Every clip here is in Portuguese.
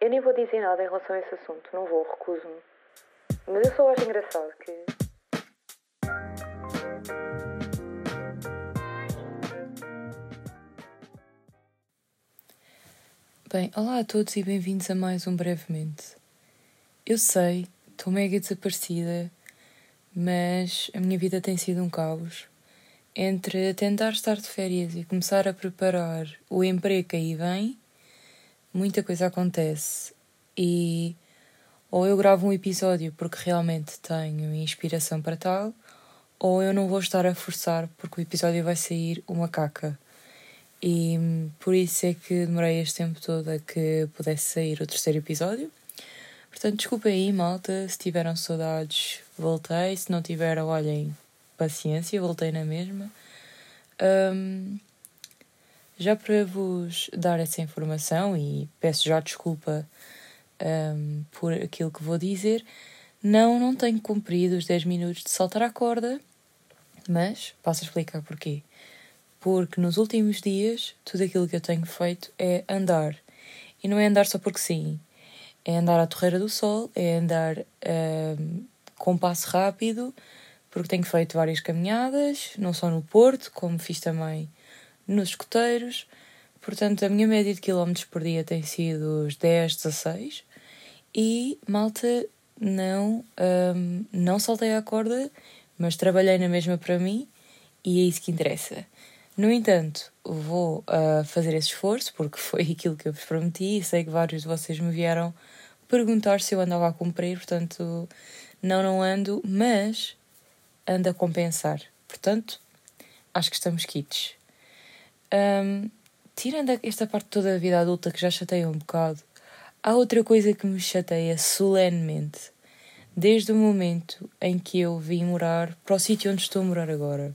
Eu nem vou dizer nada em relação a esse assunto, não vou, recuso-me. Mas eu só acho engraçado que. Bem, olá a todos e bem-vindos a mais um Brevemente. Eu sei, estou mega desaparecida, mas a minha vida tem sido um caos. Entre tentar estar de férias e começar a preparar o emprego que aí vem, muita coisa acontece. E ou eu gravo um episódio porque realmente tenho inspiração para tal, ou eu não vou estar a forçar porque o episódio vai sair uma caca. E por isso é que demorei este tempo todo a que pudesse sair o terceiro episódio. Portanto, desculpem aí, malta, se tiveram saudades, voltei. Se não tiveram, olhem, paciência, voltei na mesma. Um, já para vos dar essa informação, e peço já desculpa um, por aquilo que vou dizer, não, não tenho cumprido os 10 minutos de saltar à corda, mas passo a explicar porquê. Porque nos últimos dias, tudo aquilo que eu tenho feito é andar. E não é andar só porque sim. É andar à Torreira do Sol, é andar um, com passo rápido, porque tenho feito várias caminhadas, não só no Porto, como fiz também nos escoteiros. Portanto, a minha média de quilómetros por dia tem sido os 10, 16. E, malta, não, um, não saltei a corda, mas trabalhei na mesma para mim e é isso que interessa. No entanto, vou uh, fazer esse esforço porque foi aquilo que eu vos prometi e sei que vários de vocês me vieram perguntar se eu andava a cumprir, portanto, não, não ando, mas ando a compensar. Portanto, acho que estamos quites. Um, tirando esta parte toda da vida adulta que já chateia um bocado, há outra coisa que me chateia solenemente, desde o momento em que eu vim morar para o sítio onde estou a morar agora,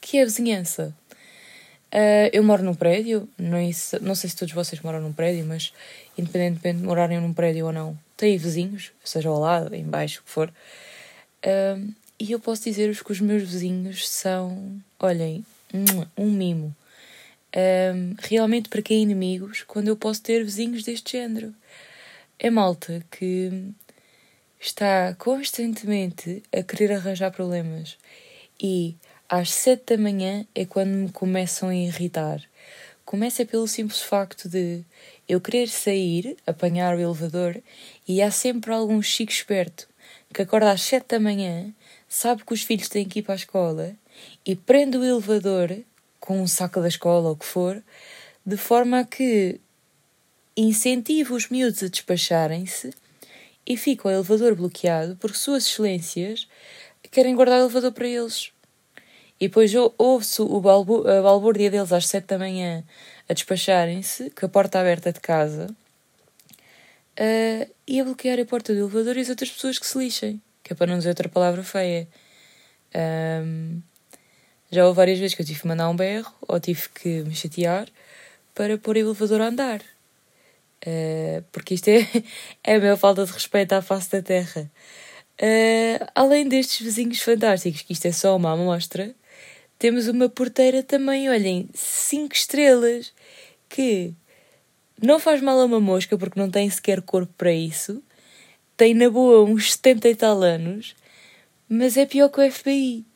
que é a vizinhança. Uh, eu moro num prédio, não, não sei se todos vocês moram num prédio, mas independentemente de morarem num prédio ou não, têm vizinhos, seja ao lado, em baixo, o que for. Uh, e eu posso dizer-vos que os meus vizinhos são, olhem, um mimo um, realmente para que inimigos quando eu posso ter vizinhos deste género? É malta que está constantemente a querer arranjar problemas e às sete da manhã é quando me começam a irritar. Começa pelo simples facto de eu querer sair, apanhar o elevador e há sempre algum chico esperto que acorda às sete da manhã, sabe que os filhos têm que ir para a escola e prende o elevador com um saco da escola ou o que for, de forma a que incentive os miúdos a despacharem-se e fica o elevador bloqueado porque Suas Excelências querem guardar o elevador para eles. E depois ouve-se o a balbúrdia deles às sete da manhã a despacharem-se, com a porta aberta de casa, uh, e a bloquear a porta do elevador e as outras pessoas que se lixem, que é para não dizer outra palavra feia. Um, já houve várias vezes que eu tive que mandar um berro ou tive que me chatear para pôr o elevador a andar. Uh, porque isto é, é a minha falta de respeito à face da terra. Uh, além destes vizinhos fantásticos, que isto é só uma amostra, temos uma porteira também, olhem, 5 estrelas, que não faz mal a uma mosca porque não tem sequer corpo para isso, tem na boa uns 70 e tal anos, mas é pior que o FBI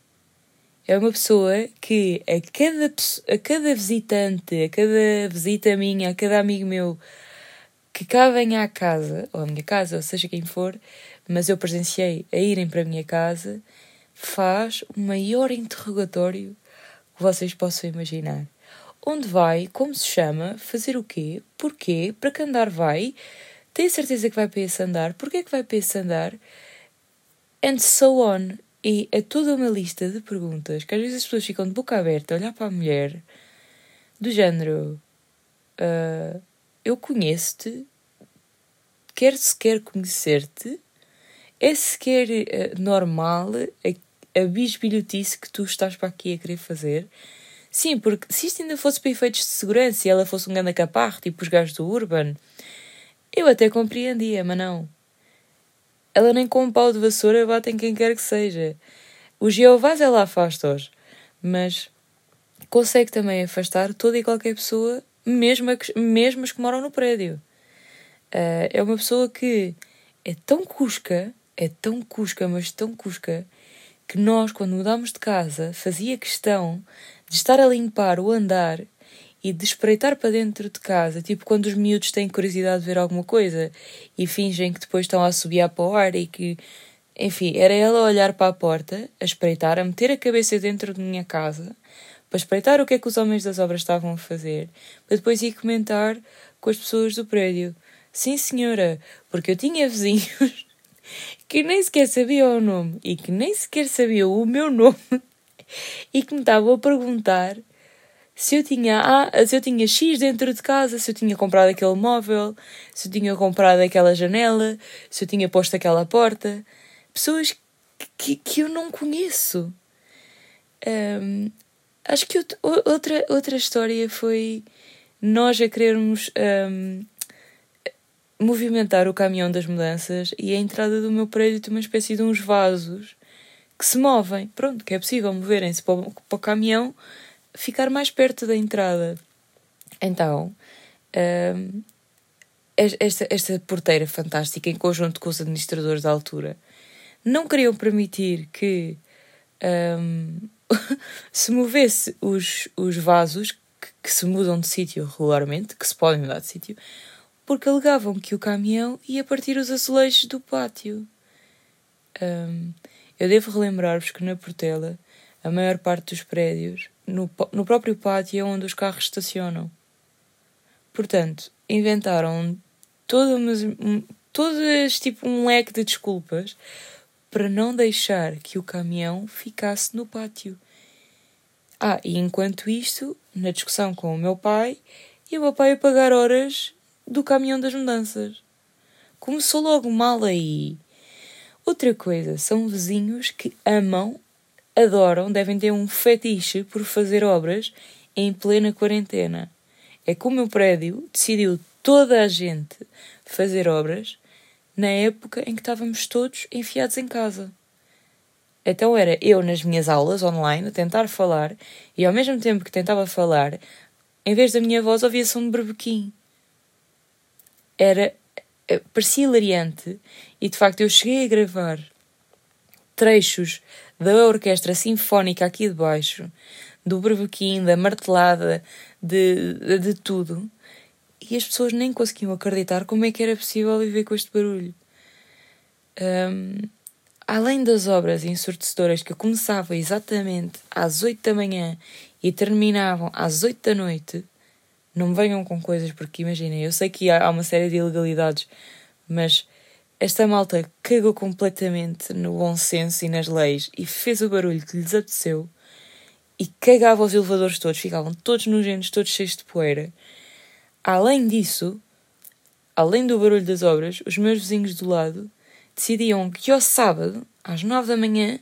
é uma pessoa que a cada, a cada visitante, a cada visita minha, a cada amigo meu que cá venha à casa, ou à minha casa, ou seja quem for, mas eu presenciei a irem para a minha casa, faz o maior interrogatório que vocês possam imaginar. Onde vai, como se chama, fazer o quê, porquê, para que andar vai, tem certeza que vai para esse andar, porquê é que vai para esse andar, and so on. E é toda uma lista de perguntas que às vezes as pessoas ficam de boca aberta a olhar para a mulher, do género: uh, Eu conheço-te, quero sequer conhecer-te, é sequer uh, normal a, a bisbilhotice que tu estás para aqui a querer fazer. Sim, porque se isto ainda fosse para efeitos de segurança e ela fosse um grande caparro, tipo os gajos do Urban, eu até compreendia, mas não. Ela nem com um pau de vassoura bate em quem quer que seja. O Jeová ela afasta-os, mas consegue também afastar toda e qualquer pessoa, mesmo, a, mesmo as que moram no prédio. Uh, é uma pessoa que é tão cusca, é tão cusca, mas tão cusca, que nós, quando mudámos de casa, fazia questão de estar a limpar o andar e de espreitar para dentro de casa, tipo quando os miúdos têm curiosidade de ver alguma coisa e fingem que depois estão a subir para o ar e que. Enfim, era ela a olhar para a porta, a espreitar, a meter a cabeça dentro de minha casa, para espreitar o que é que os homens das obras estavam a fazer, para depois ir comentar com as pessoas do prédio. Sim, senhora, porque eu tinha vizinhos que nem sequer sabiam o nome e que nem sequer sabiam o meu nome e que me estavam a perguntar se eu tinha A, se eu tinha X dentro de casa, se eu tinha comprado aquele móvel, se eu tinha comprado aquela janela, se eu tinha posto aquela porta. Pessoas que, que eu não conheço. Um, acho que outra, outra história foi nós a querermos um, movimentar o caminhão das mudanças e a entrada do meu prédio tem uma espécie de uns vasos que se movem. Pronto, que é possível moverem-se para, para o caminhão ficar mais perto da entrada. Então, um, esta, esta porteira fantástica, em conjunto com os administradores da altura, não queriam permitir que um, se movesse os, os vasos que, que se mudam de sítio regularmente, que se podem mudar de sítio, porque alegavam que o caminhão ia partir os azulejos do pátio. Um, eu devo relembrar-vos que na Portela, a maior parte dos prédios no, no próprio pátio onde os carros estacionam. Portanto, inventaram todo, todo este tipo um leque de desculpas para não deixar que o caminhão ficasse no pátio. Ah, e enquanto isto, na discussão com o meu pai, e o meu pai a pagar horas do caminhão das mudanças. Começou logo mal aí. Outra coisa, são vizinhos que amam adoram, devem ter um fetiche por fazer obras em plena quarentena. É que o meu prédio decidiu toda a gente fazer obras na época em que estávamos todos enfiados em casa. Então era eu nas minhas aulas online a tentar falar e ao mesmo tempo que tentava falar, em vez da minha voz ouvia-se um berbequim. Era. Eh, parecia hilariante e de facto eu cheguei a gravar trechos da orquestra sinfónica aqui de baixo, do berbequim, da martelada, de, de, de tudo. E as pessoas nem conseguiam acreditar como é que era possível viver com este barulho. Um, além das obras ensurdecedoras que começavam exatamente às oito da manhã e terminavam às oito da noite, não me venham com coisas, porque imaginem, eu sei que há uma série de ilegalidades, mas esta malta cagou completamente no bom senso e nas leis e fez o barulho que lhes apeteceu e cagava os elevadores todos, ficavam todos nojentos, todos cheios de poeira. Além disso, além do barulho das obras, os meus vizinhos do lado decidiam que ao sábado, às nove da manhã,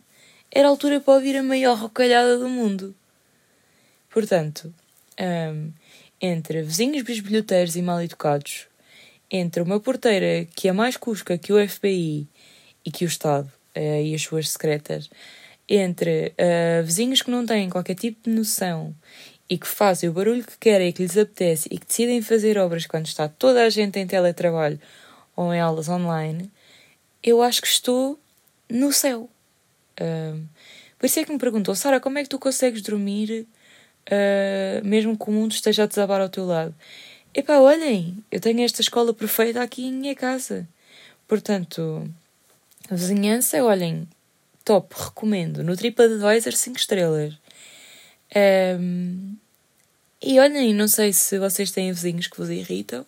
era a altura para ouvir a maior rocalhada do mundo. Portanto, um, entre vizinhos bisbilhoteiros e mal educados, entre uma porteira que é mais cusca que o FBI e que o Estado uh, e as suas secretas, entre uh, vizinhos que não têm qualquer tipo de noção e que fazem o barulho que querem e que lhes apetece e que decidem fazer obras quando está toda a gente em teletrabalho ou em aulas online, eu acho que estou no céu. Uh, por isso é que me perguntou, Sara, como é que tu consegues dormir uh, mesmo que o mundo esteja a desabar ao teu lado? Epá, olhem, eu tenho esta escola perfeita aqui em minha casa. Portanto, vizinhança, olhem, top, recomendo. No TripAdvisor 5 estrelas. Um, e olhem, não sei se vocês têm vizinhos que vos irritam,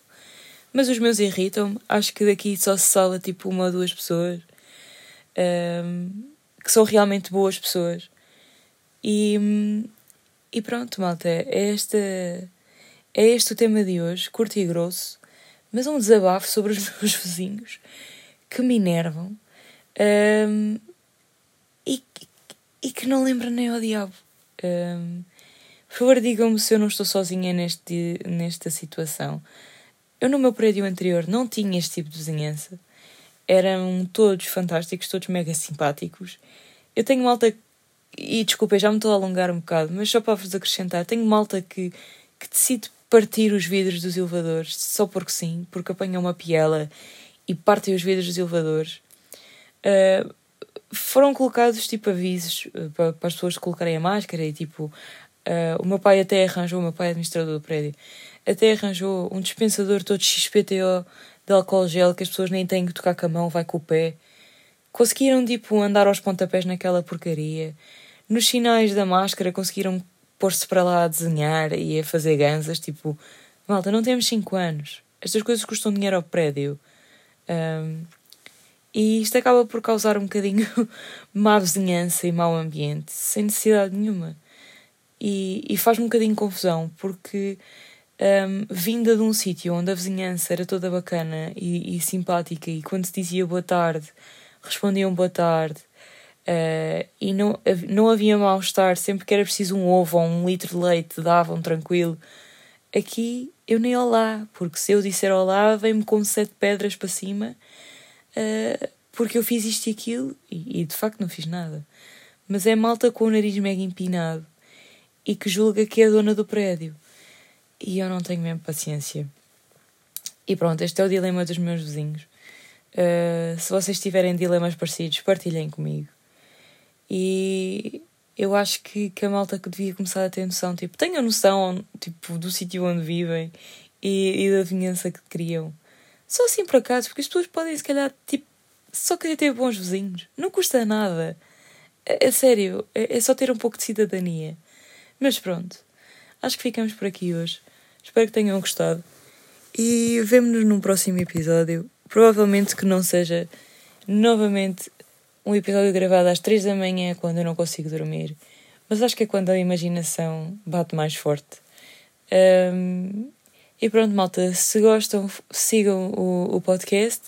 mas os meus irritam-me. Acho que daqui só se sala tipo uma ou duas pessoas um, que são realmente boas pessoas. E, e pronto, malta, é esta é este o tema de hoje, curto e grosso, mas um desabafo sobre os meus vizinhos que me enervam um, e, e, que não lembram nem ao diabo. Um, por favor, digam-me se eu não estou sozinha neste, nesta situação. Eu, no meu prédio anterior, não tinha este tipo de vizinhança. Eram todos fantásticos, todos mega simpáticos. Eu tenho malta. E desculpem, já me estou a alongar um bocado, mas só para vos acrescentar, tenho malta que, que decide partir os vidros dos elevadores, só porque sim, porque apanham uma piela e partem os vidros dos elevadores. Uh, foram colocados tipo avisos uh, para, para, as pessoas colocarem a máscara e tipo. Uh, o meu pai até arranjou, o meu pai é administrador do prédio, até arranjou um dispensador todo XPTO de álcool gel que as pessoas nem têm que tocar com a mão, vai com o pé. Conseguiram tipo andar aos pontapés naquela porcaria. Nos sinais da máscara conseguiram pôr-se para lá a desenhar e a fazer ganzas, tipo, malta, não temos 5 anos. Estas coisas custam dinheiro ao prédio. Um, e isto acaba por causar um bocadinho má vizinhança e mau ambiente, sem necessidade nenhuma. E, e faz-me um bocadinho confusão, porque um, vinda de um sítio onde a vizinhança era toda bacana e, e, simpática, e quando se dizia boa tarde, respondiam boa tarde, uh, e não, não havia mal-estar, sempre que era preciso um ovo ou um litro de leite, davam tranquilo. Aqui eu nem olá, porque se eu disser olá, vem-me com sete pedras para cima, uh, porque eu fiz isto e aquilo, e, e de facto não fiz nada. Mas é malta com o nariz mega empinado e que julga que é a dona do prédio. E eu não tenho mesmo paciência. E pronto, este é o dilema dos meus vizinhos. Uh, se vocês tiverem dilemas parecidos, partilhem comigo. E eu acho que, que a malta que devia começar a ter noção, tipo, tenham noção tipo, do sítio onde vivem e, e da vingança que criam. Só assim por acaso, porque as pessoas podem, se calhar, tipo, só querer ter bons vizinhos. Não custa nada. É, é sério, é, é só ter um pouco de cidadania. Mas pronto, acho que ficamos por aqui hoje. Espero que tenham gostado. E vemo-nos num próximo episódio. Provavelmente que não seja novamente um episódio gravado às três da manhã quando eu não consigo dormir. Mas acho que é quando a imaginação bate mais forte. Um, e pronto, malta, se gostam, sigam o, o podcast.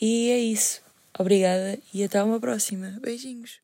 E é isso. Obrigada e até uma próxima. Beijinhos.